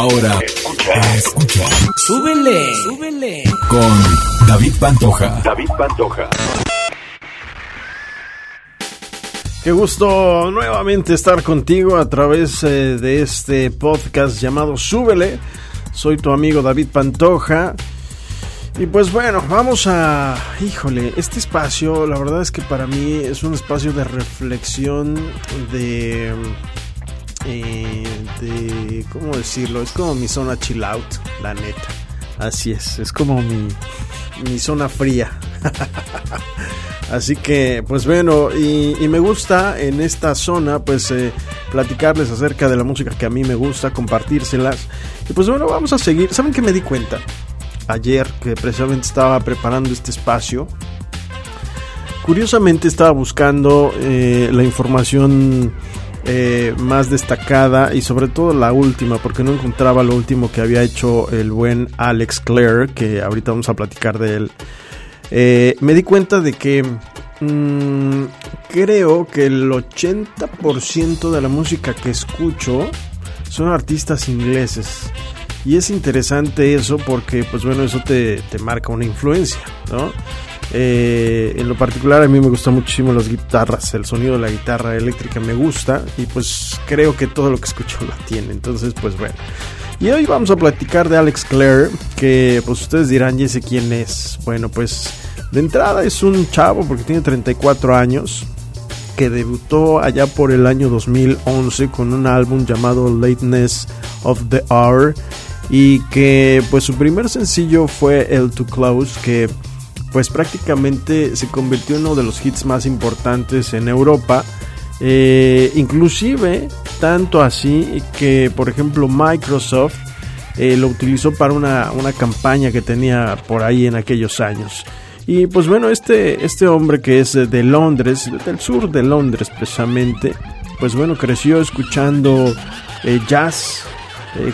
Ahora escucha. Súbele, súbele. Con David Pantoja. David Pantoja. Qué gusto nuevamente estar contigo a través eh, de este podcast llamado Súbele. Soy tu amigo David Pantoja. Y pues bueno, vamos a... Híjole, este espacio, la verdad es que para mí es un espacio de reflexión, de... eh. ¿Cómo decirlo? Es como mi zona chill out, la neta. Así es, es como mi, mi zona fría. Así que, pues bueno, y, y, me gusta en esta zona, pues eh, platicarles acerca de la música que a mí me gusta, compartírselas. Y pues bueno, vamos a seguir. ¿Saben qué me di cuenta? Ayer que precisamente estaba preparando este espacio. Curiosamente estaba buscando eh, la información eh, más destacada y sobre todo la última, porque no encontraba lo último que había hecho el buen Alex Clare, que ahorita vamos a platicar de él. Eh, me di cuenta de que mmm, creo que el 80% de la música que escucho son artistas ingleses. Y es interesante eso porque, pues bueno, eso te, te marca una influencia, ¿no? Eh, en lo particular a mí me gustan muchísimo las guitarras, el sonido de la guitarra eléctrica me gusta y pues creo que todo lo que escucho la tiene. Entonces, pues bueno. Y hoy vamos a platicar de Alex Clare, que pues ustedes dirán, ¿y ese quién es? Bueno, pues de entrada es un chavo porque tiene 34 años, que debutó allá por el año 2011 con un álbum llamado Lateness of the Hour y que pues su primer sencillo fue el Too Close que pues prácticamente se convirtió en uno de los hits más importantes en Europa. Eh, inclusive tanto así que por ejemplo Microsoft eh, lo utilizó para una, una, campaña que tenía por ahí en aquellos años. Y pues bueno, este, este hombre que es de Londres, del sur de Londres precisamente, pues bueno, creció escuchando eh, jazz,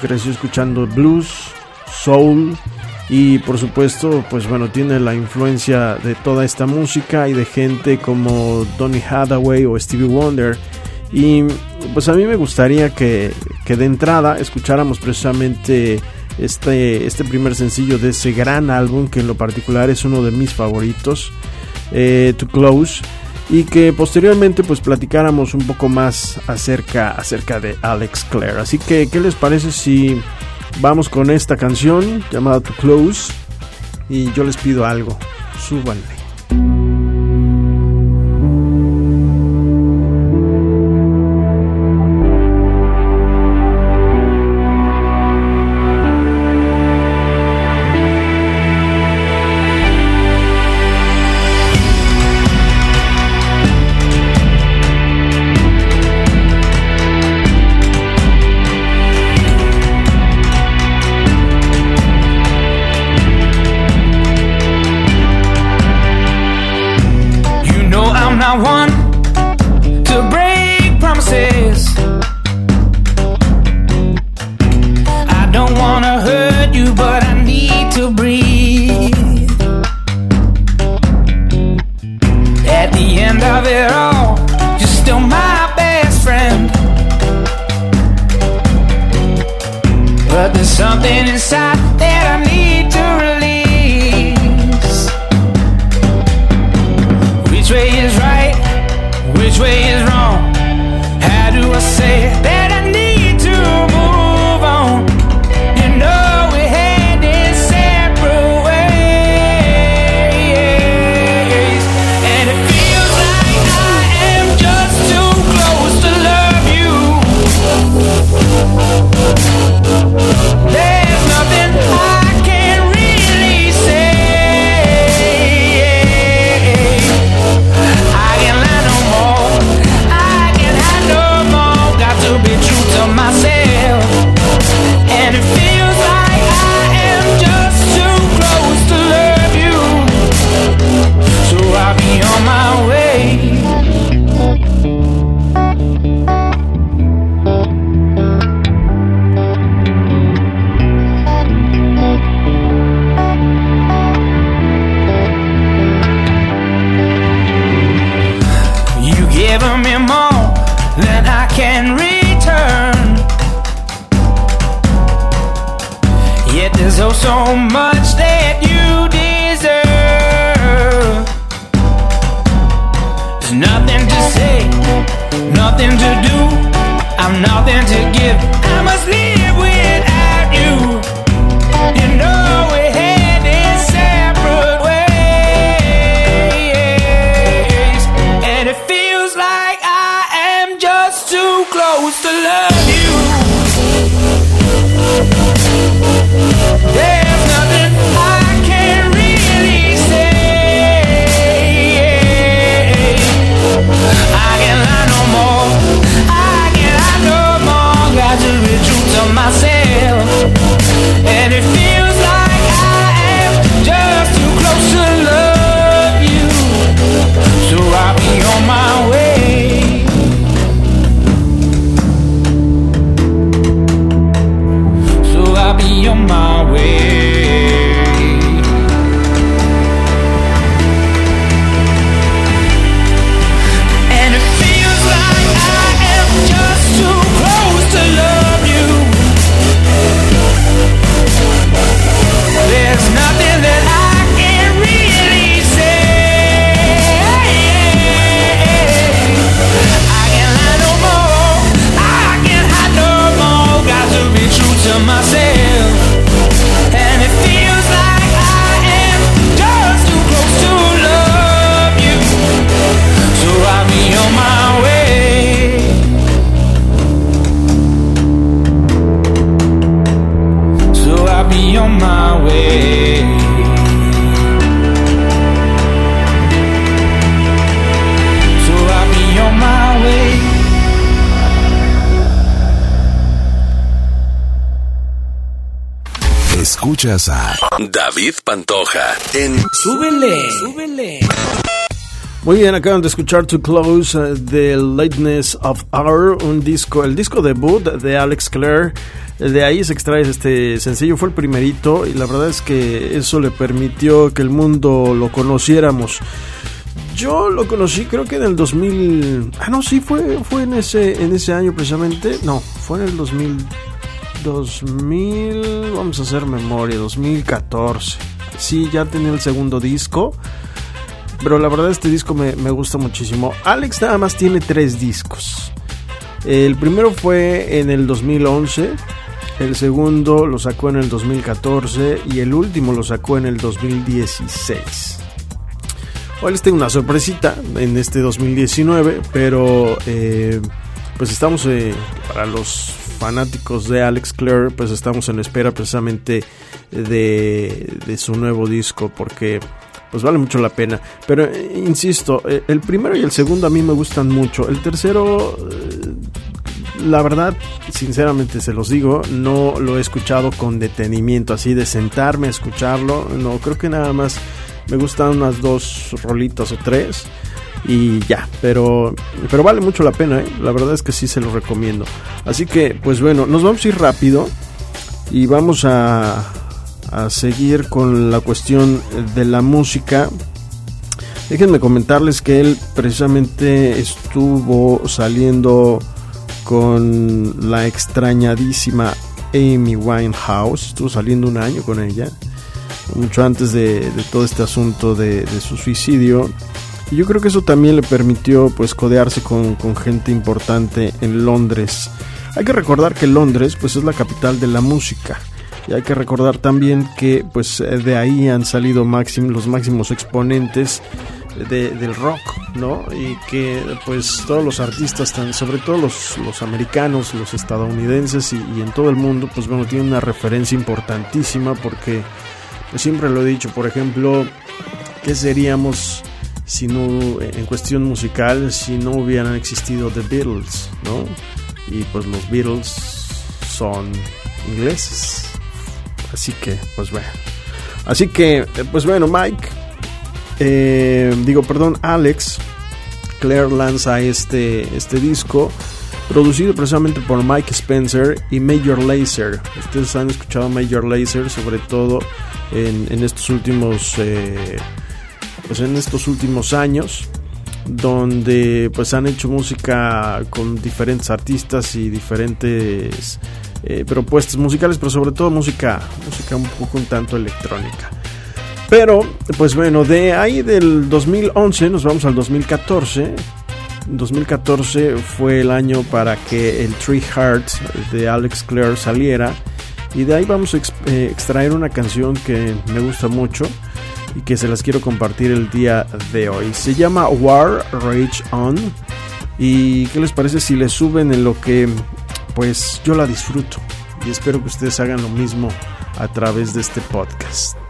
creció escuchando blues, soul, y por supuesto pues bueno tiene la influencia de toda esta música y de gente como Donny Hathaway o Stevie Wonder. Y pues a mí me gustaría que, que de entrada escucháramos precisamente este, este primer sencillo de ese gran álbum que en lo particular es uno de mis favoritos eh, To Close y que posteriormente pues platicáramos un poco más acerca, acerca de Alex Clare. Así que qué les parece si Vamos con esta canción llamada To Close y yo les pido algo, súbanle. Too close to love Escuchas a David Pantoja en Súbele, súbele. Muy bien, acaban de escuchar To Close uh, The Lateness of Hour, un disco, el disco debut de Alex Clare. De ahí se extrae este sencillo, fue el primerito y la verdad es que eso le permitió que el mundo lo conociéramos. Yo lo conocí creo que en el 2000, ah no, sí fue fue en ese en ese año precisamente. No, fue en el 2000 2000, vamos a hacer memoria, 2014. Sí, ya tenía el segundo disco. Pero la verdad este disco me, me gusta muchísimo. Alex nada más tiene tres discos. El primero fue en el 2011. El segundo lo sacó en el 2014. Y el último lo sacó en el 2016. Hoy les tengo una sorpresita en este 2019. Pero eh, pues estamos eh, para los fanáticos de Alex Clare. Pues estamos en espera precisamente de, de su nuevo disco. Porque pues vale mucho la pena. Pero eh, insisto, eh, el primero y el segundo a mí me gustan mucho. El tercero, eh, la verdad, sinceramente se los digo, no lo he escuchado con detenimiento, así de sentarme a escucharlo. No, creo que nada más me gustan unas dos rolitas o tres. Y ya, pero, pero vale mucho la pena, ¿eh? la verdad es que sí se lo recomiendo. Así que, pues bueno, nos vamos a ir rápido y vamos a, a seguir con la cuestión de la música. Déjenme comentarles que él precisamente estuvo saliendo con la extrañadísima Amy Winehouse. Estuvo saliendo un año con ella, mucho antes de, todo este asunto de, de, su suicidio. Y yo creo que eso también le permitió pues codearse con, con gente importante en Londres. Hay que recordar que Londres pues es la capital de la música. Y hay que recordar también que pues de ahí han salido máxim, los máximos exponentes de, del rock, ¿no? Y que pues todos los artistas, sobre todo los, los americanos, los estadounidenses y, y, en todo el mundo, pues bueno, tienen una referencia importantísima porque pues, siempre lo he dicho, por ejemplo, ¿qué seríamos si no, en cuestión musical, si no hubieran existido The Beatles, ¿no? Y pues los Beatles son ingleses. Así que, pues bueno. Así que, pues bueno, Mike. Eh, digo, perdón, Alex. Claire lanza este, este disco. Producido precisamente por Mike Spencer y Major Lazer. Ustedes han escuchado Major Lazer, sobre todo en, en estos últimos. Eh, pues en estos últimos años. donde pues han hecho música con diferentes artistas y diferentes eh, propuestas musicales, pero sobre todo música, música un poco un tanto electrónica. Pero, pues bueno, de ahí del 2011 nos vamos al 2014. 2014 fue el año para que el Three Hearts de Alex Clare saliera. Y de ahí vamos a eh, extraer una canción que me gusta mucho y que se las quiero compartir el día de hoy. Se llama War Rage On. ¿Y qué les parece si le suben en lo que pues yo la disfruto? Y espero que ustedes hagan lo mismo a través de este podcast.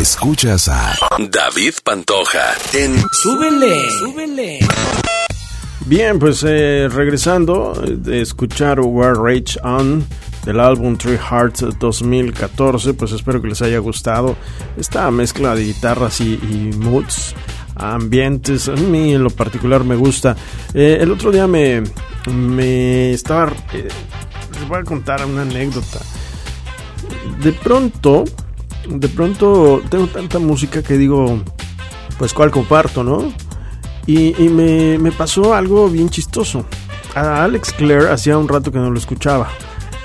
Escuchas a David Pantoja en Súbele, súbele. Bien, pues eh, regresando de escuchar War Rage On del álbum Three Hearts 2014, pues espero que les haya gustado esta mezcla de guitarras y, y moods, ambientes. A mí en lo particular me gusta. Eh, el otro día me, me estaba. eh, les voy a contar una anécdota. de pronto, de pronto tengo tanta música que digo, pues cuál comparto, ¿no? Y, me, pasó algo bien chistoso. A Alex Clare hacía un rato que no lo escuchaba.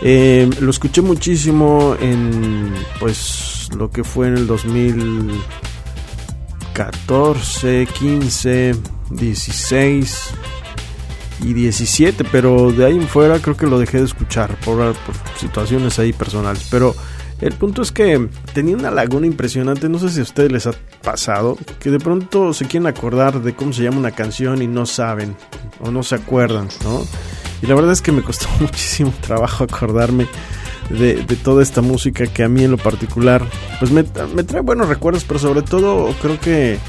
Eh, lo escuché muchísimo en pues lo que fue en el 2014, 15, 16 y 17, pero de ahí en fuera creo que lo dejé de escuchar por situaciones ahí personales. Pero el punto es que tenía una laguna impresionante, no sé si a ustedes les ha pasado, que de pronto se quieren acordar de cómo se llama una canción y no saben o no se acuerdan, ¿no? Y la verdad es que me costó muchísimo trabajo acordarme de, toda esta música que a mí en lo particular, pues me, me trae buenos recuerdos, pero sobre todo creo que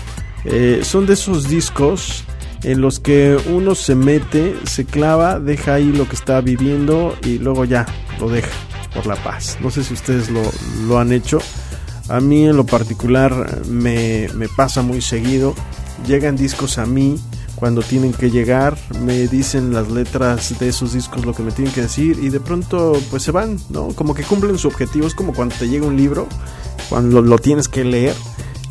eh, son de esos discos en los que uno se mete, se clava, deja ahí lo que está viviendo y luego ya lo deja por la paz. No sé si ustedes lo, lo han hecho. A mí en lo particular me, me pasa muy seguido. Llegan discos a mí cuando tienen que llegar, me dicen las letras de esos discos lo que me tienen que decir y de pronto pues se van, ¿no? Como que cumplen su objetivo, es como cuando te llega un libro, cuando lo, tienes que leer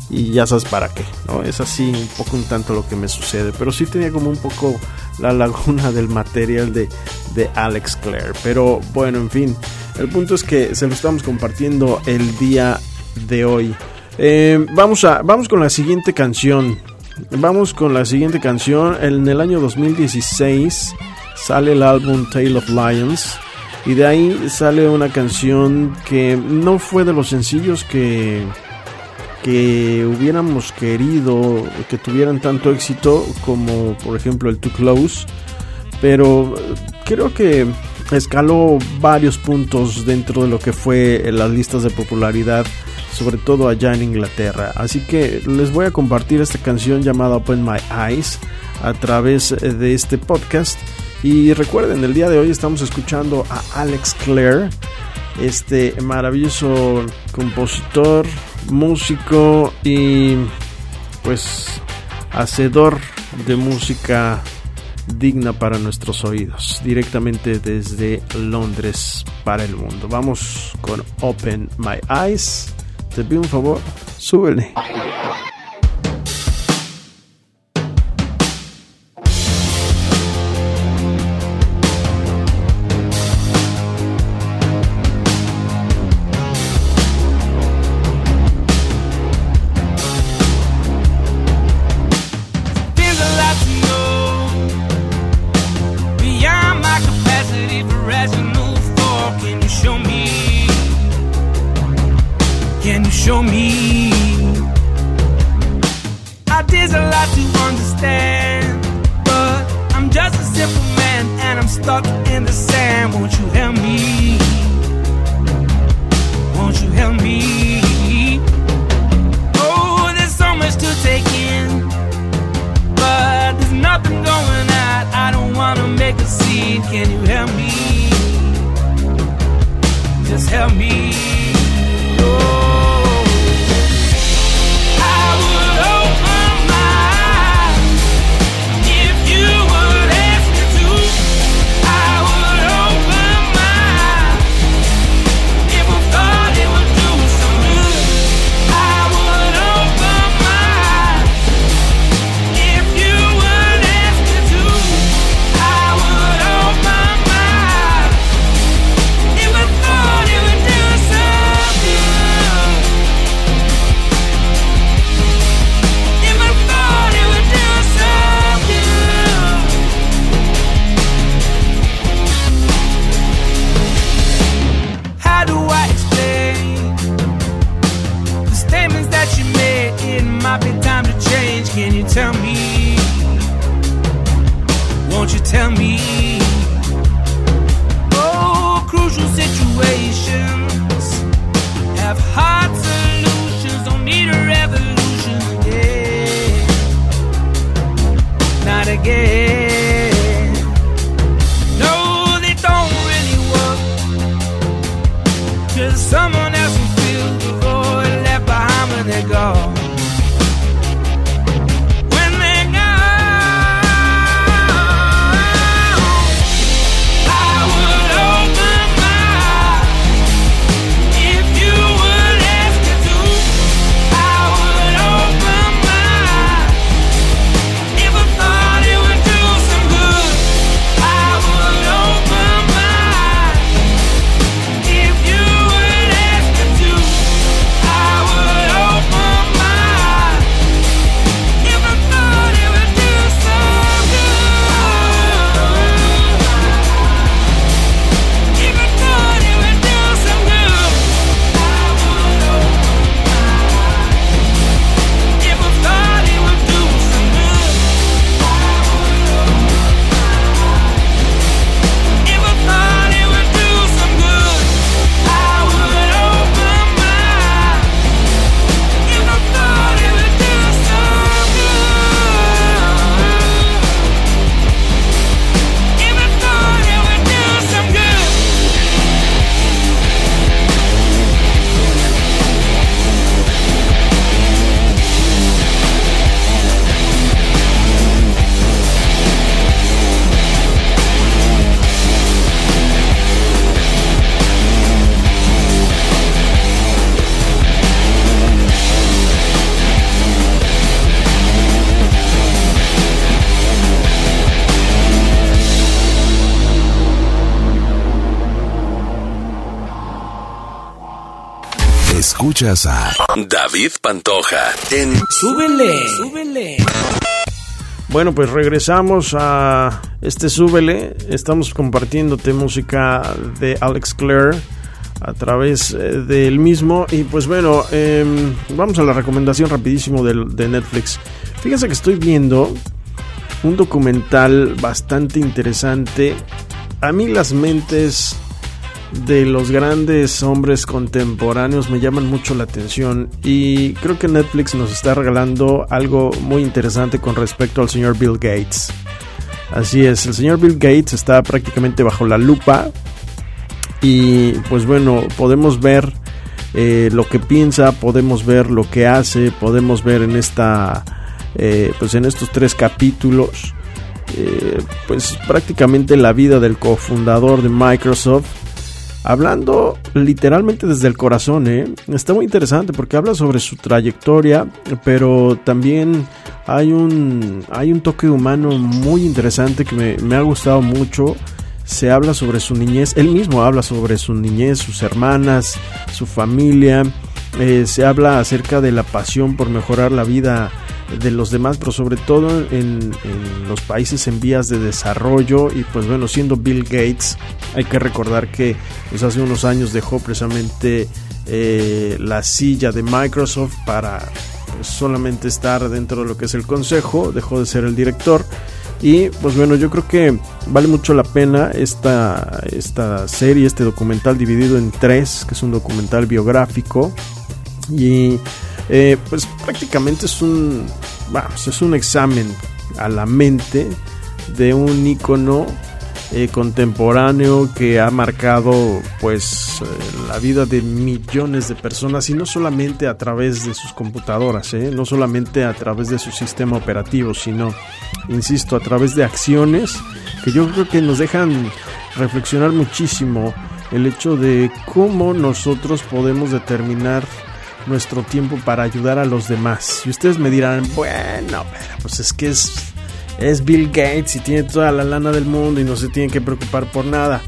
y ya sabes para qué, ¿no? Es así un poco un tanto lo que me sucede, pero sí tenía como un poco la laguna del material de, de Alex Clare, pero bueno, en fin, el punto es que se lo estamos compartiendo el día de hoy. Eh, vamos, a, vamos con la siguiente canción. Vamos con la siguiente canción. En el año 2016 sale el álbum Tale of Lions. Y de ahí sale una canción que no fue de los sencillos que, que hubiéramos querido que tuvieran tanto éxito como por ejemplo el Too Close. Pero creo que escaló varios puntos dentro de lo que fue las listas de popularidad sobre todo allá en Inglaterra. Así que les voy a compartir esta canción llamada Open My Eyes a través de este podcast. Y recuerden, el día de hoy estamos escuchando a Alex Clare, este maravilloso compositor, músico y pues hacedor de música digna para nuestros oídos, directamente desde Londres para el mundo. Vamos con Open My Eyes te pido un favor, súbele. To understand, but I'm just a simple man and I'm stuck in the sand. Won't you help me? Won't you help me? Oh, there's so much to take in but there's nothing going on. I don't wanna make a scene. Can you help me? Just help me. Oh, Escuchas a David Pantoja en Súbele, súbele. Bueno, pues regresamos a este Súbele. Estamos compartiéndote música de Alex Clare a través eh, del mismo. Y pues bueno, em, vamos a la recomendación rapidísimo de, de Netflix. Fíjense que estoy viendo un documental bastante interesante. A mí las mentes de los grandes hombres contemporáneos me llaman mucho la atención y creo que Netflix nos está regalando algo muy interesante con respecto al señor Bill Gates. Así es, el señor Bill Gates está prácticamente bajo la lupa y pues bueno, podemos ver eh, lo que piensa, podemos ver lo que hace, podemos ver en esta, eh, pues en estos tres capítulos, eh, pues prácticamente la vida del cofundador de Microsoft hablando literalmente desde el corazón, ¿eh? Está muy interesante porque habla sobre su trayectoria, pero también hay un, hay un toque humano muy interesante que me, ha gustado mucho. Se habla sobre su niñez, él mismo habla sobre su niñez, sus hermanas, su familia. Eh, se habla acerca de la pasión por mejorar la vida de los demás, pero sobre todo en, los países en vías de desarrollo. Y pues bueno, siendo Bill Gates, hay que recordar que pues hace unos años dejó precisamente eh, la silla de Microsoft para pues, solamente estar dentro de lo que es el consejo, dejó de ser el director. Y pues bueno, yo creo que vale mucho la pena esta, esta serie, este documental dividido en tres, que es un documental biográfico. Y eh, pues prácticamente es un, vamos, es un examen a la mente de un icono eh, contemporáneo que ha marcado pues eh, la vida de millones de personas y no solamente a través de sus computadoras, ¿eh? no solamente a través de su sistema operativo, sino, insisto, a través de acciones que yo creo que nos dejan reflexionar muchísimo el hecho de cómo nosotros podemos determinar nuestro tiempo para ayudar a los demás. Y ustedes me dirán, bueno, pero pues es que es, es Bill Gates y tiene toda la lana del mundo y no se tiene que preocupar por nada.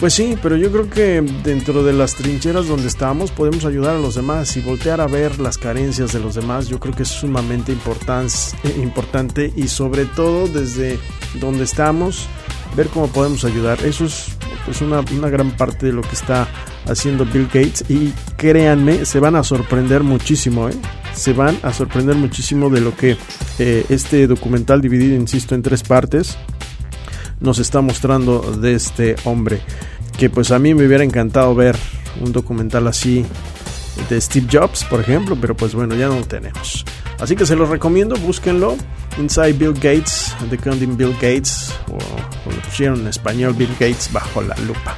Pues sí, pero yo creo que dentro de las trincheras donde estamos podemos ayudar a los demás y voltear a ver las carencias de los demás. Yo creo que es sumamente importante y sobre todo desde donde estamos ver cómo podemos ayudar. Eso es pues una, una gran parte de lo que está haciendo Bill Gates y créanme, se van a sorprender muchísimo, ¿eh? se van a sorprender muchísimo de lo que eh, este documental dividido, insisto, en tres partes nos está mostrando de este hombre. Que pues a mí me hubiera encantado ver un documental así de Steve Jobs, por ejemplo, pero pues bueno, ya no lo tenemos. Así que se los recomiendo, búsquenlo. Inside Bill Gates, The Counting Bill Gates, o, lo pusieron en español Bill Gates bajo la lupa.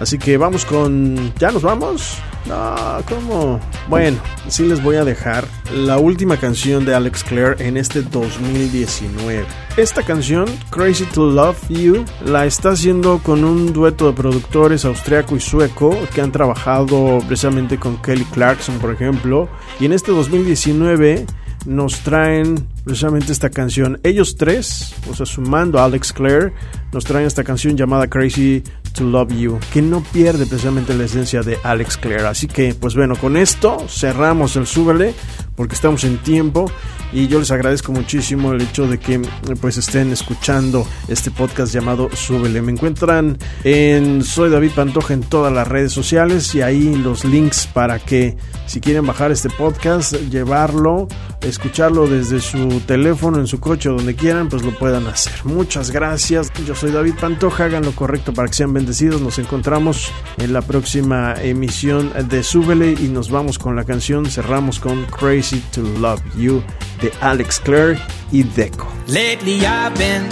Así que vamos con... ¿Ya nos vamos? No, ¿cómo? Bueno, sí les voy a dejar la última canción de Alex Clare en este 2019. Esta canción, Crazy to Love You, la está haciendo con un dueto de productores austriaco y sueco que han trabajado precisamente con Kelly Clarkson, por ejemplo. Y en este 2019 nos traen precisamente esta canción. Ellos tres, o sea, sumando a Alex Clare, nos traen esta canción llamada Crazy to Love You, que no pierde precisamente la esencia de Alex Clare. Así que, pues bueno, con esto cerramos el súbele, porque estamos en tiempo y yo les agradezco muchísimo el hecho de que pues estén escuchando este podcast llamado Súbele. Me encuentran en Soy David Pantoja en todas las redes sociales y ahí los links para que si quieren bajar este podcast, llevarlo, escucharlo desde su teléfono, en su coche o donde quieran, pues lo puedan hacer. Muchas gracias. Yo soy David Pantoja, hagan lo correcto para que sean bendecidos. Nos encontramos en la próxima emisión de Súbele y nos vamos con la canción, cerramos con Crazy to Love You de Alex Clare y Deco. Lately I've been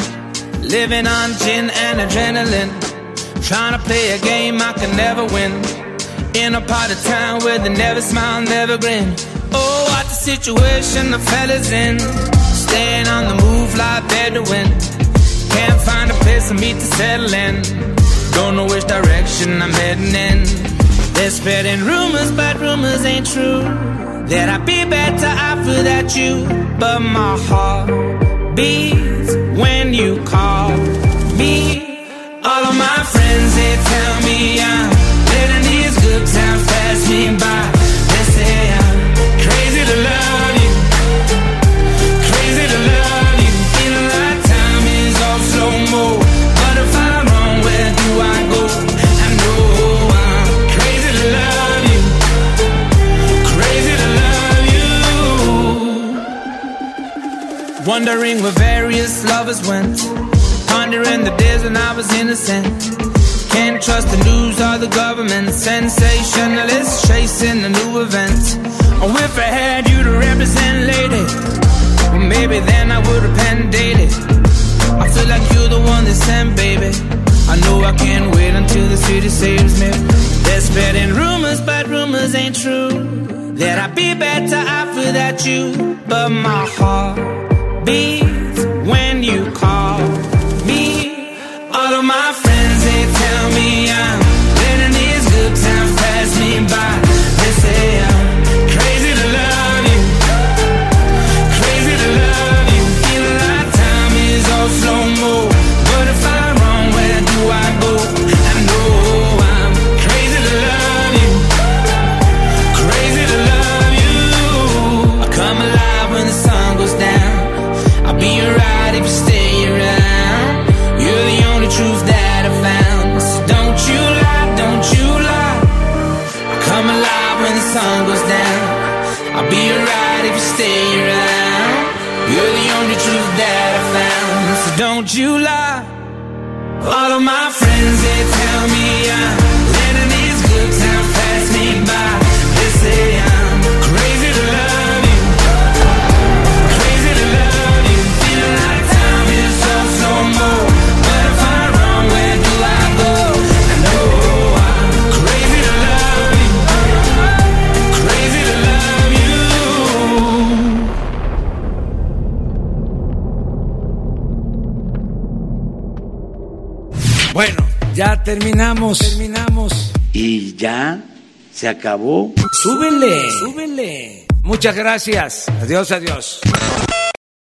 living on gin and adrenaline, trying to play a game I can never win. In a part of town where they never smile, never grin. Oh, what the situation the fellas in, staying on the move like Bedouin. Can't find a place for me to settle in. Don't know which direction I'm heading in. They're spreading rumors, but rumors ain't true. That I'd be better off without you. But my heart beats when you call me. All of my friends, they tell me I'm letting these good times pass me by. Wondering where various lovers went. Pondering the days when I was innocent. Can't trust the news or the government. Sensationalists chasing the new event. Oh, if I had you to represent, lady, well, maybe then I would repent daily. I feel like you're the one that sent, baby. I know I can't wait until the city saves me. They're spreading rumors, but rumors ain't true. That I'd be better off without you. But my heart beats when you call me. All of my I'll be alright if you stay around. You're the only truth that I found. So don't you lie. All of my friends, they tell me I'm letting these good times pass me by. They say I'm ya terminamos. Terminamos. Y ya se acabó. Súbele. Súbele. Muchas gracias. Adiós, adiós.